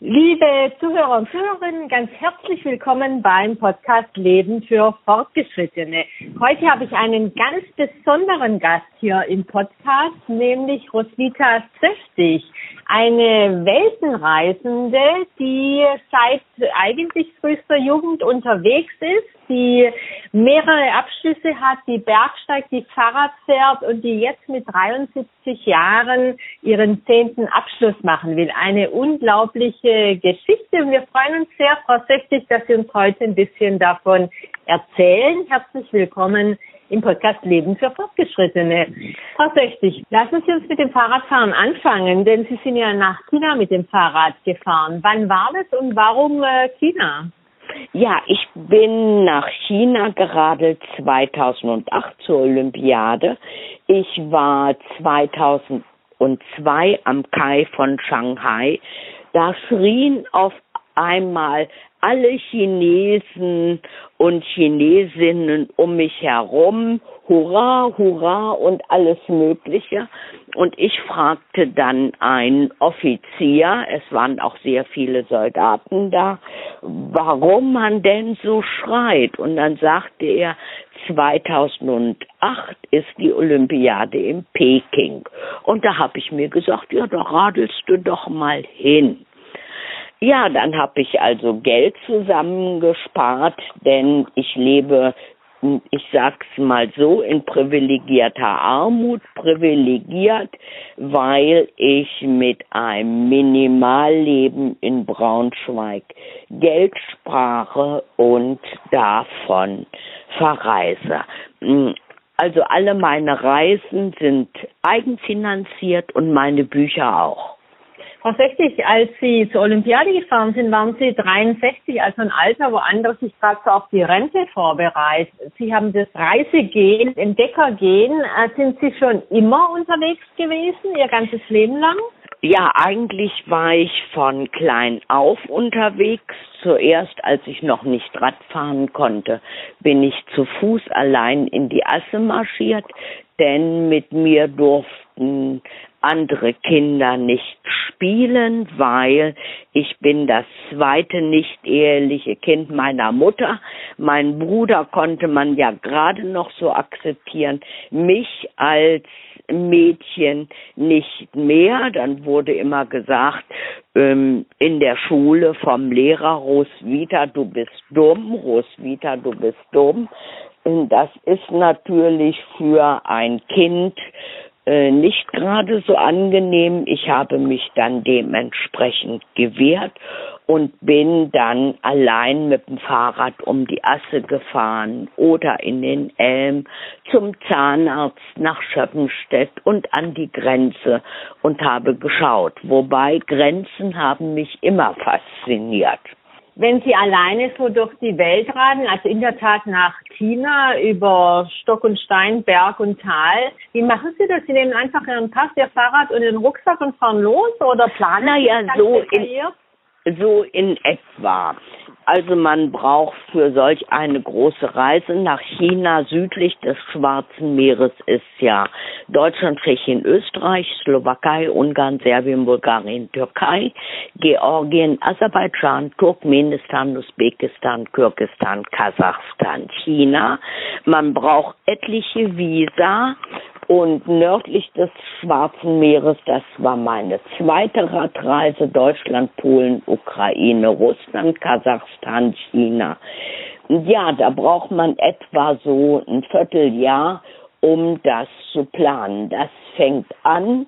Liebe Zuhörer und Zuhörerinnen, ganz herzlich willkommen beim Podcast Leben für Fortgeschrittene. Heute habe ich einen ganz besonderen Gast hier im Podcast, nämlich Roswitha Zöchtig, eine Weltenreisende, die seit eigentlich frühester Jugend unterwegs ist, die mehrere Abschlüsse hat, die Bergsteigt, die Fahrrad fährt und die jetzt mit 73 Jahren ihren zehnten Abschluss machen will. Eine unglaubliche Geschichte und wir freuen uns sehr, Frau Söchtig, dass Sie uns heute ein bisschen davon erzählen. Herzlich willkommen im Podcast Leben für Fortgeschrittene. Frau Söchtig, lassen Sie uns mit dem Fahrradfahren anfangen, denn Sie sind ja nach China mit dem Fahrrad gefahren. Wann war das und warum äh, China? Ja, ich bin nach China geradelt 2008 zur Olympiade. Ich war 2002 am Kai von Shanghai. Da schrien auf einmal alle Chinesen und Chinesinnen um mich herum, Hurra, Hurra und alles Mögliche. Und ich fragte dann einen Offizier, es waren auch sehr viele Soldaten da, warum man denn so schreit. Und dann sagte er, 2008 ist die Olympiade in Peking. Und da habe ich mir gesagt, ja, da radelst du doch mal hin. Ja, dann habe ich also Geld zusammengespart, denn ich lebe, ich sag's mal so, in privilegierter Armut, privilegiert, weil ich mit einem Minimalleben in Braunschweig Geld spare und davon verreise. Also alle meine Reisen sind eigenfinanziert und meine Bücher auch. 60, als Sie zur Olympiade gefahren sind, waren Sie 63, also ein Alter, wo andere sich gerade so auf die Rente vorbereiten. Sie haben das Reisegehen, Entdeckergehen. Äh, sind Sie schon immer unterwegs gewesen, Ihr ganzes Leben lang? Ja, eigentlich war ich von klein auf unterwegs. Zuerst, als ich noch nicht Rad fahren konnte, bin ich zu Fuß allein in die Asse marschiert, denn mit mir durften andere Kinder nicht spielen, weil ich bin das zweite nicht eheliche Kind meiner Mutter. Mein Bruder konnte man ja gerade noch so akzeptieren, mich als Mädchen nicht mehr. Dann wurde immer gesagt ähm, in der Schule vom Lehrer Roswitha, du bist dumm, Roswitha, du bist dumm. Das ist natürlich für ein Kind äh, nicht gerade so angenehm. Ich habe mich dann dementsprechend gewehrt und bin dann allein mit dem Fahrrad um die Asse gefahren oder in den Elm zum Zahnarzt nach Schöppenstedt und an die Grenze und habe geschaut. Wobei Grenzen haben mich immer fasziniert wenn Sie alleine so durch die Welt radeln, also in der Tat nach China über Stock und Stein, Berg und Tal, wie machen Sie das? Sie nehmen einfach Ihren Pass, Ihr Fahrrad und den Rucksack und fahren los oder planen naja, Sie das so in, so in etwa. Also man braucht für solch eine große Reise nach China südlich des Schwarzen Meeres ist ja Deutschland, Tschechien, Österreich, Slowakei, Ungarn, Serbien, Bulgarien, Türkei, Georgien, Aserbaidschan, Turkmenistan, Usbekistan, Kirgistan, Kasachstan, China. Man braucht etliche Visa und nördlich des Schwarzen Meeres, das war meine zweite Radreise, Deutschland, Polen, Ukraine, Russland, Kasachstan, China. Ja, da braucht man etwa so ein Vierteljahr, um das zu planen. Das fängt an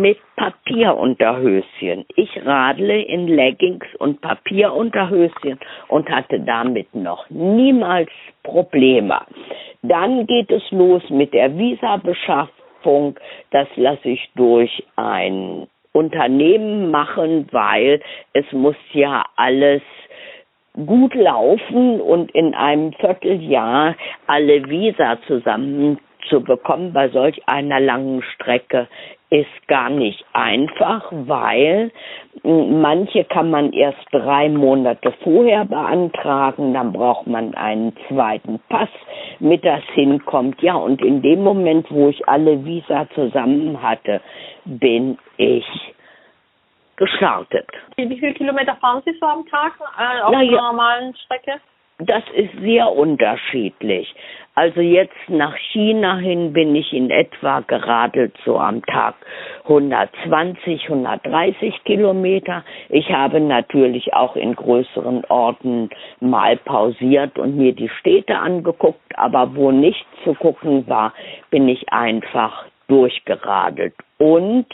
mit Papierunterhöschen. Ich radle in Leggings und Papierunterhöschen und hatte damit noch niemals Probleme. Dann geht es los mit der Visabeschaffung. Das lasse ich durch ein Unternehmen machen, weil es muss ja alles gut laufen und in einem Vierteljahr alle Visa zusammen zu bekommen bei solch einer langen Strecke ist gar nicht einfach, weil manche kann man erst drei Monate vorher beantragen, dann braucht man einen zweiten Pass, mit das hinkommt. Ja, und in dem Moment, wo ich alle Visa zusammen hatte, bin ich gestartet. Wie viele Kilometer fahren Sie so am Tag äh, auf einer ja, normalen Strecke? Das ist sehr unterschiedlich. Also jetzt nach China hin bin ich in etwa geradelt so am Tag 120, 130 Kilometer. Ich habe natürlich auch in größeren Orten mal pausiert und mir die Städte angeguckt, aber wo nicht zu gucken war, bin ich einfach durchgeradelt. Und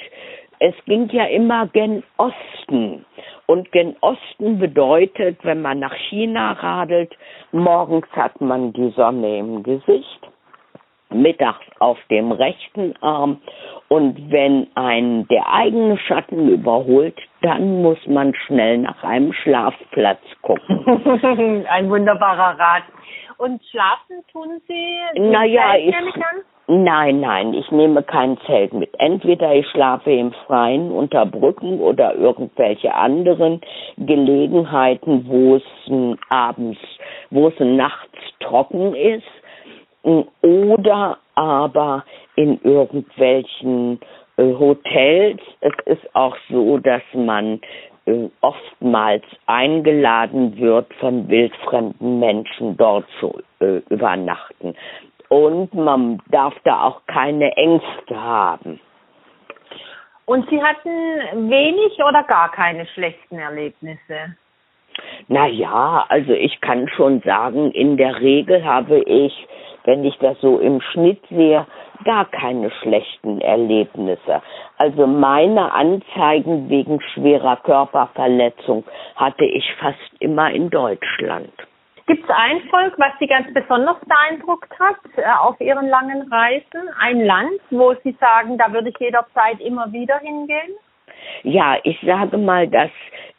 es ging ja immer gen Osten. Und gen Osten bedeutet, wenn man nach China radelt, morgens hat man die Sonne im Gesicht, mittags auf dem rechten Arm und wenn ein der eigene Schatten überholt, dann muss man schnell nach einem Schlafplatz gucken. ein wunderbarer Rat. Und schlafen tun Sie? Naja, ich, Nein, nein, ich nehme kein Zelt mit. Entweder ich schlafe im Freien unter Brücken oder irgendwelche anderen Gelegenheiten, wo es abends, wo es nachts trocken ist, oder aber in irgendwelchen äh, Hotels. Es ist auch so, dass man äh, oftmals eingeladen wird, von wildfremden Menschen dort zu äh, übernachten und man darf da auch keine Ängste haben. Und Sie hatten wenig oder gar keine schlechten Erlebnisse? Naja, also ich kann schon sagen, in der Regel habe ich, wenn ich das so im Schnitt sehe, gar keine schlechten Erlebnisse. Also meine Anzeigen wegen schwerer Körperverletzung hatte ich fast immer in Deutschland. Gibt es ein Volk, was Sie ganz besonders beeindruckt hat äh, auf Ihren langen Reisen? Ein Land, wo Sie sagen, da würde ich jederzeit immer wieder hingehen? Ja, ich sage mal, dass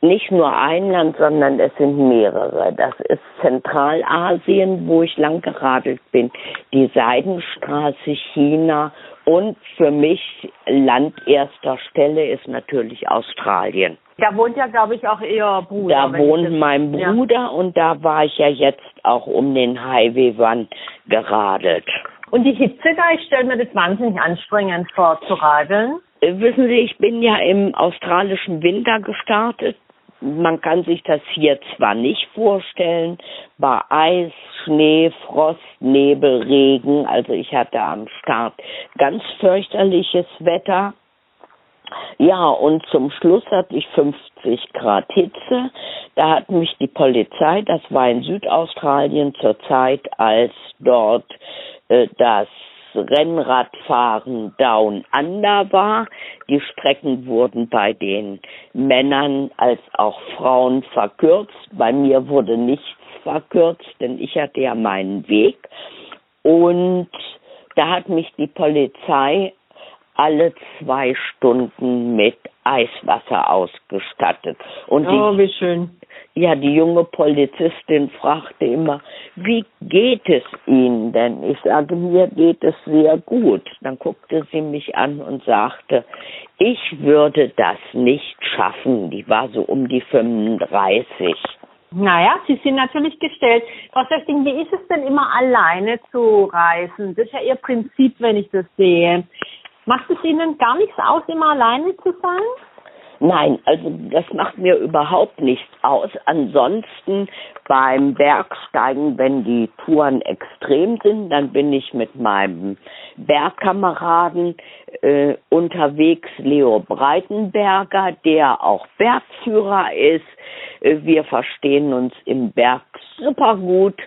nicht nur ein Land, sondern es sind mehrere. Das ist Zentralasien, wo ich lang geradelt bin, die Seidenstraße China und für mich Land erster Stelle ist natürlich Australien. Da wohnt ja, glaube ich, auch Ihr Bruder. Da wohnt mein Bruder ja. und da war ich ja jetzt auch um den Highway One geradelt. Und die Hitze da, ich stelle mir das wahnsinnig anstrengend vor zu radeln. Äh, wissen Sie, ich bin ja im australischen Winter gestartet. Man kann sich das hier zwar nicht vorstellen, bei Eis, Schnee, Frost, Nebel, Regen. Also ich hatte am Start ganz fürchterliches Wetter. Ja, und zum Schluss hatte ich 50 Grad Hitze. Da hat mich die Polizei, das war in Südaustralien zur Zeit, als dort äh, das Rennradfahren Down Under war. Die Strecken wurden bei den Männern als auch Frauen verkürzt. Bei mir wurde nichts verkürzt, denn ich hatte ja meinen Weg. Und da hat mich die Polizei alle zwei Stunden mit Eiswasser ausgestattet. Und oh, wie schön. Ja, die junge Polizistin fragte immer, wie geht es Ihnen denn? Ich sage, mir geht es sehr gut. Dann guckte sie mich an und sagte, ich würde das nicht schaffen. Die war so um die 35. Naja, Sie sind natürlich gestellt. Frau Söchting, wie ist es denn immer alleine zu reisen? Das ist ja Ihr Prinzip, wenn ich das sehe. Macht es Ihnen gar nichts aus, immer alleine zu sein? Nein, also das macht mir überhaupt nichts aus. Ansonsten beim Bergsteigen, wenn die Touren extrem sind, dann bin ich mit meinem Bergkameraden äh, unterwegs, Leo Breitenberger, der auch Bergführer ist. Äh, wir verstehen uns im Berg super gut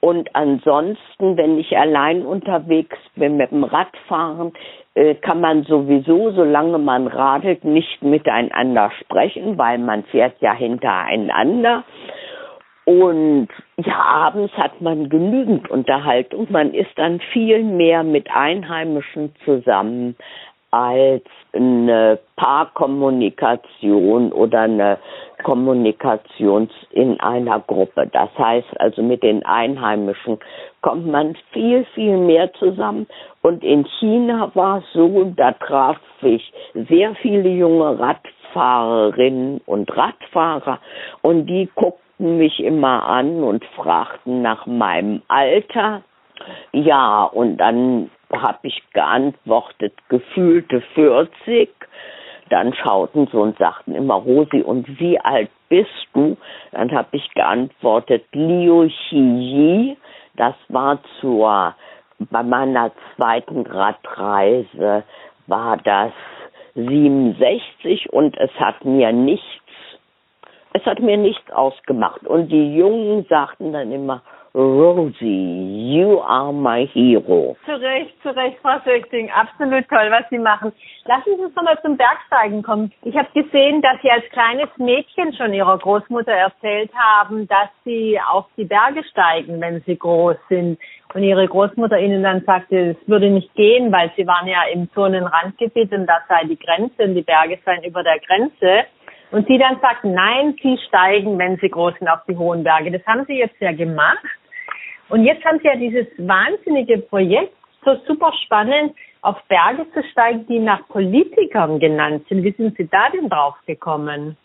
und ansonsten, wenn ich allein unterwegs bin mit dem Radfahren, kann man sowieso, solange man radelt, nicht miteinander sprechen, weil man fährt ja hintereinander. Und ja, abends hat man genügend Unterhaltung. Man ist dann viel mehr mit Einheimischen zusammen als eine Paarkommunikation oder eine Kommunikation in einer Gruppe. Das heißt also mit den Einheimischen kommt man viel, viel mehr zusammen. Und in China war es so, da traf ich sehr viele junge Radfahrerinnen und Radfahrer und die guckten mich immer an und fragten nach meinem Alter. Ja, und dann habe ich geantwortet, gefühlte 40. dann schauten sie und sagten immer, Rosi, und wie alt bist du? Dann habe ich geantwortet, Liu Xi Das war zur, bei meiner zweiten Radreise war das 67 und es hat mir nichts, es hat mir nichts ausgemacht. Und die Jungen sagten dann immer, Rosie, you are my hero. Zu Recht, zu Recht, Frau Söchting. Absolut toll, was Sie machen. Lassen Sie uns nochmal zum Bergsteigen kommen. Ich habe gesehen, dass Sie als kleines Mädchen schon Ihrer Großmutter erzählt haben, dass Sie auf die Berge steigen, wenn Sie groß sind. Und Ihre Großmutter Ihnen dann sagte, es würde nicht gehen, weil Sie waren ja im Zonenrandgebiet und das sei die Grenze und die Berge seien über der Grenze. Und Sie dann sagten, nein, Sie steigen, wenn Sie groß sind, auf die hohen Berge. Das haben Sie jetzt ja gemacht. Und jetzt haben Sie ja dieses wahnsinnige Projekt, so super spannend, auf Berge zu steigen, die nach Politikern genannt sind. Wie sind Sie da denn drauf gekommen?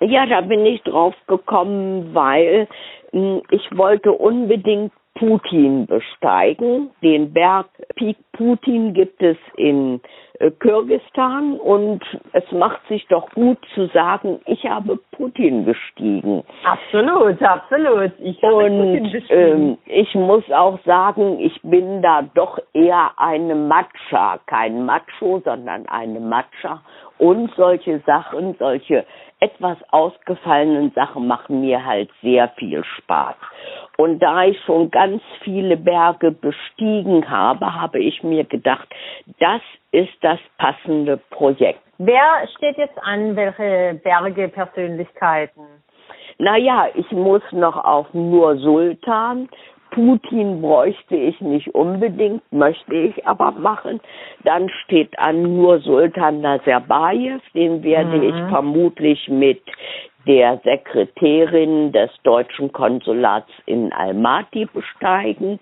Ja, da bin ich drauf gekommen, weil hm, ich wollte unbedingt Putin besteigen. Den Berg Peak Putin gibt es in äh, Kirgistan und es macht sich doch gut zu sagen, ich habe Putin bestiegen. Absolut, absolut. Ich und ähm, ich muss auch sagen, ich bin da doch eher eine Matcha, kein Macho, sondern eine Matcha. Und solche Sachen, solche etwas ausgefallenen Sachen machen mir halt sehr viel Spaß. Und da ich schon ganz viele Berge bestiegen habe, habe ich mir gedacht, das ist das passende Projekt. Wer steht jetzt an, welche Berge, Persönlichkeiten? Naja, ich muss noch auf Nur Sultan, Putin bräuchte ich nicht unbedingt, möchte ich aber machen. Dann steht an nur Sultan Nazarbayev, den werde mhm. ich vermutlich mit der Sekretärin des deutschen Konsulats in Almaty besteigen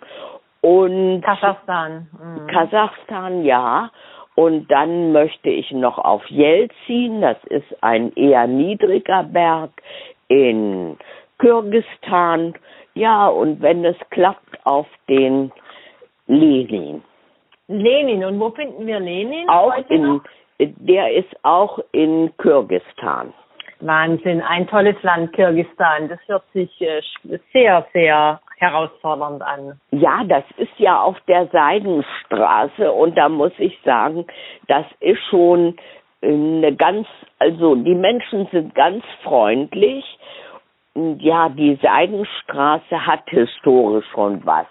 und Kasachstan. Mhm. Kasachstan, ja. Und dann möchte ich noch auf Jelzin, das ist ein eher niedriger Berg in Kirgistan. Ja, und wenn es klappt, auf den Lenin. Lenin, und wo finden wir Lenin? Auch in, der ist auch in Kirgistan. Wahnsinn, ein tolles Land, Kirgistan. Das hört sich äh, sehr, sehr herausfordernd an. Ja, das ist ja auf der Seidenstraße und da muss ich sagen, das ist schon eine ganz, also die Menschen sind ganz freundlich. Ja, die Seidenstraße hat historisch schon was.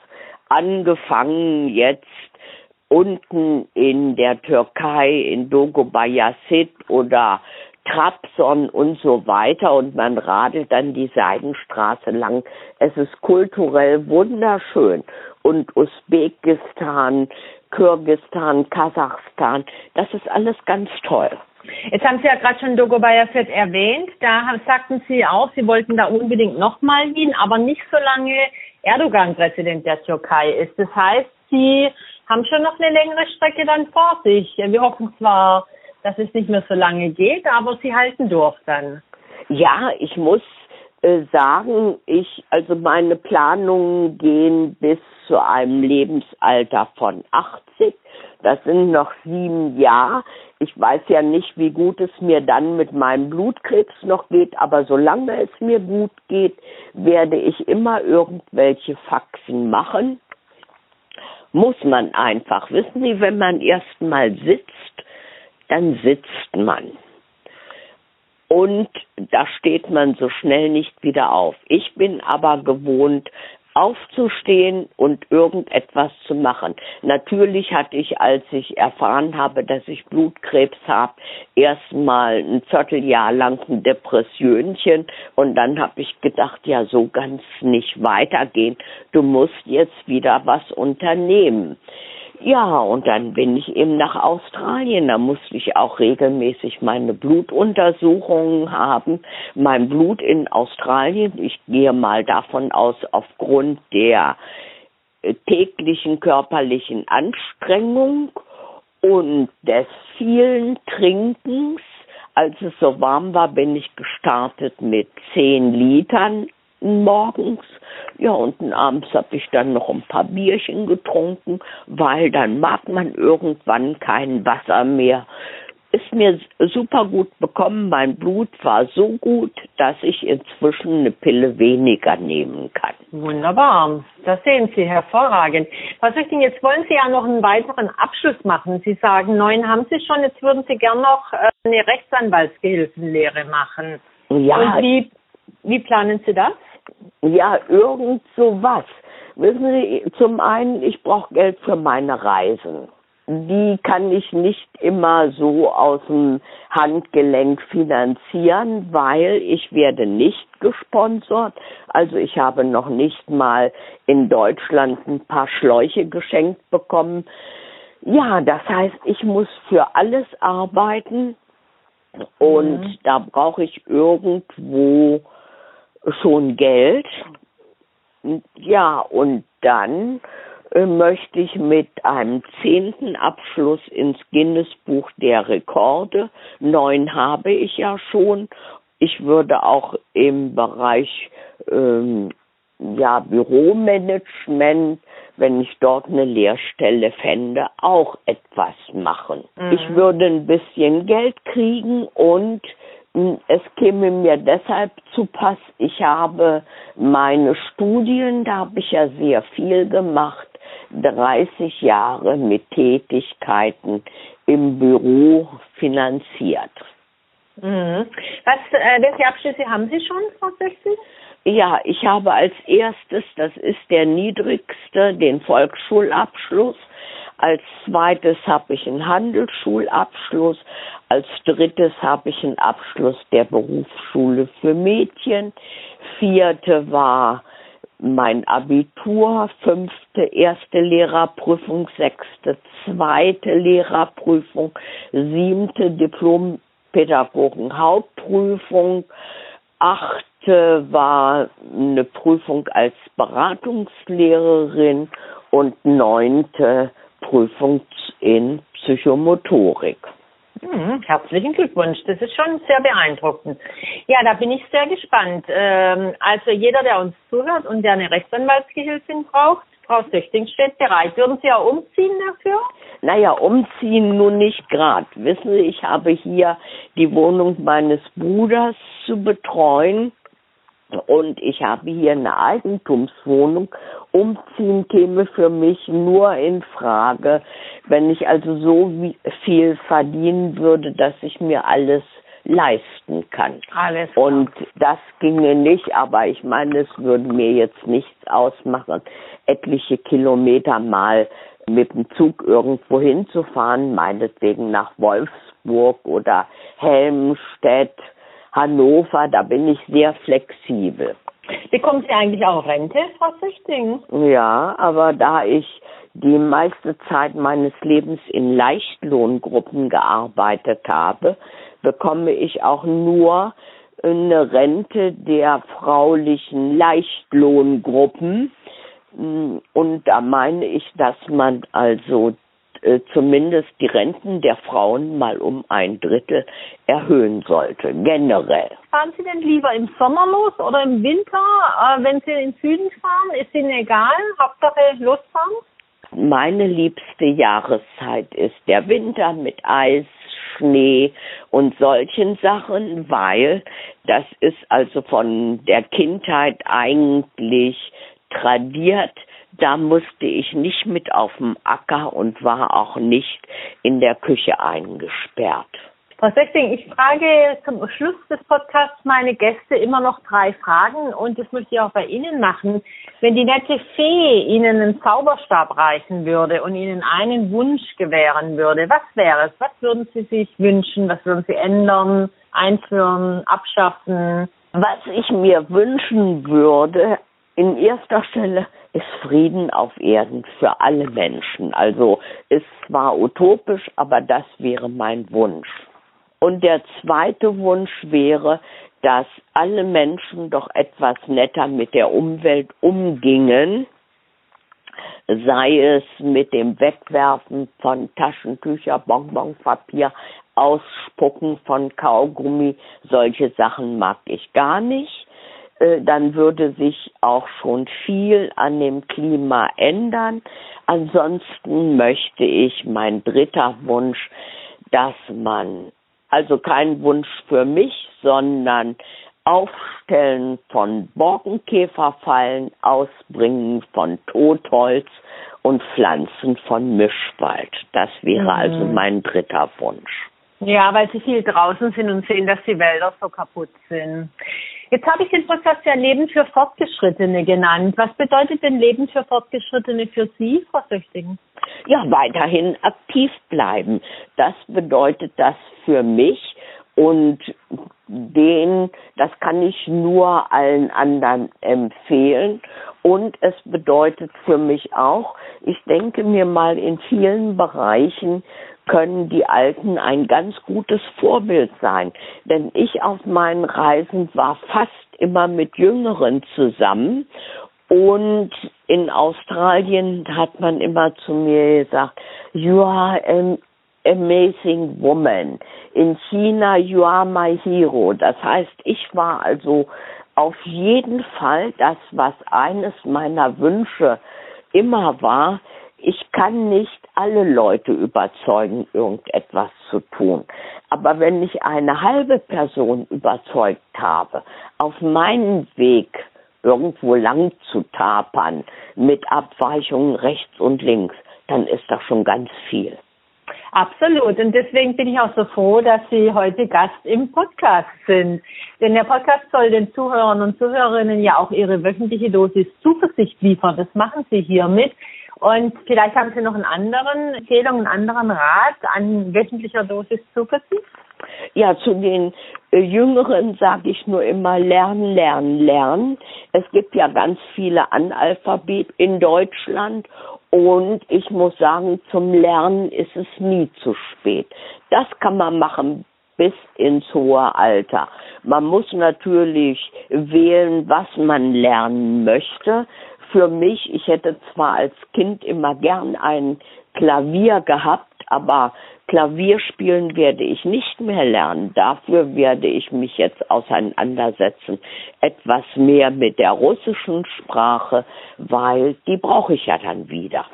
Angefangen jetzt unten in der Türkei, in Dogobayasit oder Trabzon und so weiter und man radelt dann die Seidenstraße lang. Es ist kulturell wunderschön und Usbekistan, Kirgistan, Kasachstan, das ist alles ganz toll. Jetzt haben Sie ja gerade schon Dogobayafet erwähnt. Da sagten Sie auch, Sie wollten da unbedingt nochmal hin, aber nicht so lange Erdogan Präsident der Türkei ist. Das heißt, Sie haben schon noch eine längere Strecke dann vor sich. Wir hoffen zwar, dass es nicht mehr so lange geht, aber sie halten durch dann. Ja, ich muss äh, sagen, ich, also meine Planungen gehen bis zu einem Lebensalter von 80. Das sind noch sieben Jahre. Ich weiß ja nicht, wie gut es mir dann mit meinem Blutkrebs noch geht, aber solange es mir gut geht, werde ich immer irgendwelche Faxen machen. Muss man einfach. Wissen Sie, wenn man erst mal sitzt dann sitzt man. Und da steht man so schnell nicht wieder auf. Ich bin aber gewohnt, aufzustehen und irgendetwas zu machen. Natürlich hatte ich, als ich erfahren habe, dass ich Blutkrebs habe, erstmal ein Vierteljahr lang ein Depressionchen und dann habe ich gedacht, ja, so ganz nicht weitergehen. Du musst jetzt wieder was unternehmen. Ja, und dann bin ich eben nach Australien. Da musste ich auch regelmäßig meine Blutuntersuchungen haben. Mein Blut in Australien, ich gehe mal davon aus, aufgrund der äh, täglichen körperlichen Anstrengung und des vielen Trinkens, als es so warm war, bin ich gestartet mit zehn Litern morgens. Ja, und abends habe ich dann noch ein paar Bierchen getrunken, weil dann mag man irgendwann kein Wasser mehr. ist mir super gut bekommen. Mein Blut war so gut, dass ich inzwischen eine Pille weniger nehmen kann. Wunderbar. Das sehen Sie hervorragend. Was ich denn jetzt wollen Sie ja noch einen weiteren Abschluss machen. Sie sagen, neun haben Sie schon, jetzt würden Sie gern noch äh, eine Rechtsanwaltsgehilfenlehre machen. Ja. Und wie, wie planen Sie das? Ja, irgend so was. Wissen Sie, zum einen, ich brauche Geld für meine Reisen die kann ich nicht immer so aus dem Handgelenk finanzieren, weil ich werde nicht gesponsert. Also ich habe noch nicht mal in Deutschland ein paar Schläuche geschenkt bekommen. Ja, das heißt, ich muss für alles arbeiten und mhm. da brauche ich irgendwo schon Geld. Ja, und dann äh, möchte ich mit einem zehnten Abschluss ins Guinness-Buch der Rekorde. Neun habe ich ja schon. Ich würde auch im Bereich ähm, ja, Büromanagement, wenn ich dort eine Lehrstelle fände, auch etwas machen. Mhm. Ich würde ein bisschen Geld kriegen und es käme mir deshalb zu Pass, ich habe meine Studien, da habe ich ja sehr viel gemacht, 30 Jahre mit Tätigkeiten im Büro finanziert. Mhm. Was, äh, welche Abschlüsse haben Sie schon, Frau Sechsel? Ja, ich habe als erstes, das ist der niedrigste, den Volksschulabschluss. Als zweites habe ich einen Handelsschulabschluss. Als drittes habe ich einen Abschluss der Berufsschule für Mädchen. Vierte war mein Abitur, fünfte erste Lehrerprüfung, sechste zweite Lehrerprüfung, siebte Diplompädagogen Hauptprüfung, achte war eine Prüfung als Beratungslehrerin und neunte Prüfung in Psychomotorik. Hm, herzlichen Glückwunsch. Das ist schon sehr beeindruckend. Ja, da bin ich sehr gespannt. Ähm, also jeder, der uns zuhört und der eine Rechtsanwaltsgehilfin braucht, Frau Söchting steht bereit. Würden Sie auch umziehen dafür? Naja, umziehen nun nicht gerade. Wissen Sie, ich habe hier die Wohnung meines Bruders zu betreuen und ich habe hier eine Eigentumswohnung. Umziehen käme für mich nur in Frage, wenn ich also so viel verdienen würde, dass ich mir alles leisten kann. Alles klar. Und das ginge nicht, aber ich meine, es würde mir jetzt nichts ausmachen, etliche Kilometer mal mit dem Zug irgendwo hinzufahren, meinetwegen nach Wolfsburg oder Helmstedt Hannover, da bin ich sehr flexibel. Bekommt Sie eigentlich auch Rente, Frau Süchting? Ja, aber da ich die meiste Zeit meines Lebens in Leichtlohngruppen gearbeitet habe, bekomme ich auch nur eine Rente der fraulichen Leichtlohngruppen. Und da meine ich, dass man also zumindest die Renten der Frauen mal um ein Drittel erhöhen sollte, generell. Fahren Sie denn lieber im Sommer los oder im Winter, äh, wenn Sie in den Süden fahren? Ist Ihnen egal? Hauptsache losfahren? Meine liebste Jahreszeit ist der Winter mit Eis, Schnee und solchen Sachen, weil das ist also von der Kindheit eigentlich tradiert, da musste ich nicht mit auf dem Acker und war auch nicht in der Küche eingesperrt. Frau Sechting, ich frage zum Schluss des Podcasts meine Gäste immer noch drei Fragen und das möchte ich auch bei Ihnen machen. Wenn die nette Fee Ihnen einen Zauberstab reichen würde und Ihnen einen Wunsch gewähren würde, was wäre es? Was würden Sie sich wünschen? Was würden Sie ändern, einführen, abschaffen? Was ich mir wünschen würde, in erster Stelle ist Frieden auf Erden für alle Menschen. Also ist zwar utopisch, aber das wäre mein Wunsch. Und der zweite Wunsch wäre, dass alle Menschen doch etwas netter mit der Umwelt umgingen, sei es mit dem Wegwerfen von Taschentücher, Bonbonpapier, Ausspucken von Kaugummi, solche Sachen mag ich gar nicht. Äh, dann würde sich auch schon viel an dem Klima ändern. Ansonsten möchte ich, mein dritter Wunsch, dass man also kein Wunsch für mich, sondern Aufstellen von Borkenkäferfallen, Ausbringen von Totholz und Pflanzen von Mischwald. Das wäre mhm. also mein dritter Wunsch. Ja, weil Sie viel draußen sind und sehen, dass die Wälder so kaputt sind. Jetzt habe ich den Prozess ja Leben für Fortgeschrittene genannt. Was bedeutet denn Leben für Fortgeschrittene für Sie, Frau Süchtigen? Ja, weiterhin aktiv bleiben. Das bedeutet das für mich und den, das kann ich nur allen anderen empfehlen. Und es bedeutet für mich auch, ich denke mir mal, in vielen Bereichen können die Alten ein ganz gutes Vorbild sein. Denn ich auf meinen Reisen war fast immer mit Jüngeren zusammen. Und in Australien hat man immer zu mir gesagt, you are an amazing woman. In China, you are my hero. Das heißt, ich war also auf jeden Fall das, was eines meiner Wünsche immer war, ich kann nicht alle Leute überzeugen, irgendetwas zu tun. Aber wenn ich eine halbe Person überzeugt habe, auf meinen Weg irgendwo lang zu tapern, mit Abweichungen rechts und links, dann ist das schon ganz viel. Absolut. Und deswegen bin ich auch so froh, dass Sie heute Gast im Podcast sind. Denn der Podcast soll den Zuhörern und Zuhörerinnen ja auch ihre wöchentliche Dosis Zuversicht liefern. Das machen Sie hiermit. Und vielleicht haben Sie noch einen anderen Empfehlung, einen anderen Rat an wöchentlicher Dosis Zuversicht? Ja, zu den äh, Jüngeren sage ich nur immer lernen, lernen, lernen. Es gibt ja ganz viele Analphabet in Deutschland und ich muss sagen, zum Lernen ist es nie zu spät. Das kann man machen bis ins hohe Alter. Man muss natürlich wählen, was man lernen möchte für mich, ich hätte zwar als Kind immer gern ein Klavier gehabt, aber Klavierspielen werde ich nicht mehr lernen. Dafür werde ich mich jetzt auseinandersetzen, etwas mehr mit der russischen Sprache, weil die brauche ich ja dann wieder.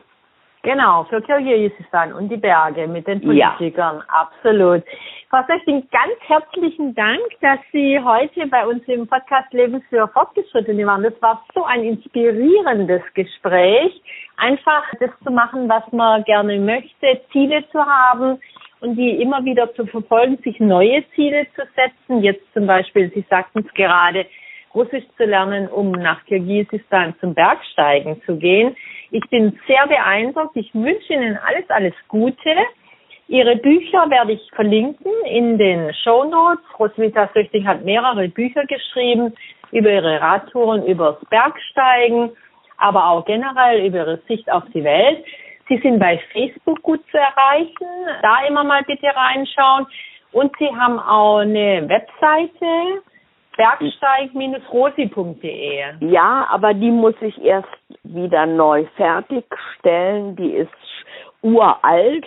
Genau, für Kirgisistan und die Berge mit den Politikern, ja. absolut. Frau Sechting, ganz herzlichen Dank, dass Sie heute bei uns im Podcast Leben für Fortgeschrittene waren. Das war so ein inspirierendes Gespräch, einfach das zu machen, was man gerne möchte, Ziele zu haben und die immer wieder zu verfolgen, sich neue Ziele zu setzen. Jetzt zum Beispiel, Sie sagten es gerade, Russisch zu lernen, um nach Kirgisistan zum Bergsteigen zu gehen. Ich bin sehr beeindruckt. Ich wünsche Ihnen alles, alles Gute. Ihre Bücher werde ich verlinken in den Show Notes. Roswitha Süchtig hat mehrere Bücher geschrieben über ihre Radtouren, übers Bergsteigen, aber auch generell über ihre Sicht auf die Welt. Sie sind bei Facebook gut zu erreichen. Da immer mal bitte reinschauen. Und Sie haben auch eine Webseite, bergsteig-rosi.de. Ja, aber die muss ich erst wieder neu fertigstellen. Die ist uralt.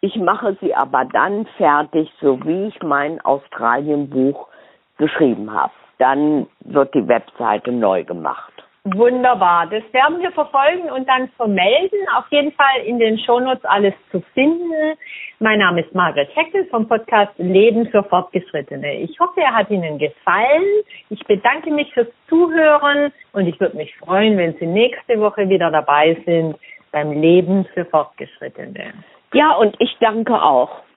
Ich mache sie aber dann fertig, so wie ich mein Australien-Buch geschrieben habe. Dann wird die Webseite neu gemacht. Wunderbar. Das werden wir verfolgen und dann vermelden. Auf jeden Fall in den Shownotes alles zu finden. Mein Name ist Margaret Heckel vom Podcast Leben für Fortgeschrittene. Ich hoffe, er hat Ihnen gefallen. Ich bedanke mich fürs Zuhören und ich würde mich freuen, wenn Sie nächste Woche wieder dabei sind beim Leben für Fortgeschrittene. Ja, und ich danke auch.